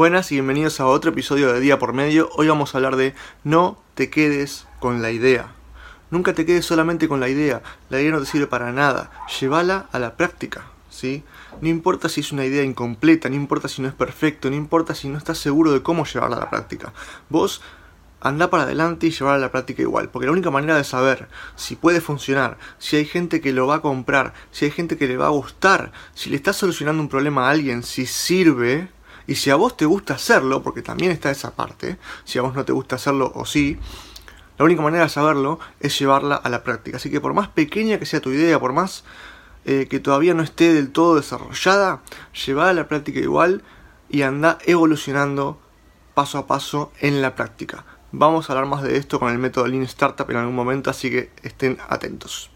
Buenas y bienvenidos a otro episodio de Día por Medio. Hoy vamos a hablar de no te quedes con la idea. Nunca te quedes solamente con la idea. La idea no te sirve para nada. Llévala a la práctica. ¿sí? No importa si es una idea incompleta, no importa si no es perfecto, no importa si no estás seguro de cómo llevarla a la práctica. Vos anda para adelante y llevarla a la práctica igual, porque la única manera de saber si puede funcionar, si hay gente que lo va a comprar, si hay gente que le va a gustar, si le estás solucionando un problema a alguien, si sirve, y si a vos te gusta hacerlo, porque también está esa parte, si a vos no te gusta hacerlo o sí, la única manera de saberlo es llevarla a la práctica. Así que por más pequeña que sea tu idea, por más eh, que todavía no esté del todo desarrollada, llevala a la práctica igual y anda evolucionando paso a paso en la práctica. Vamos a hablar más de esto con el método Lean Startup en algún momento, así que estén atentos.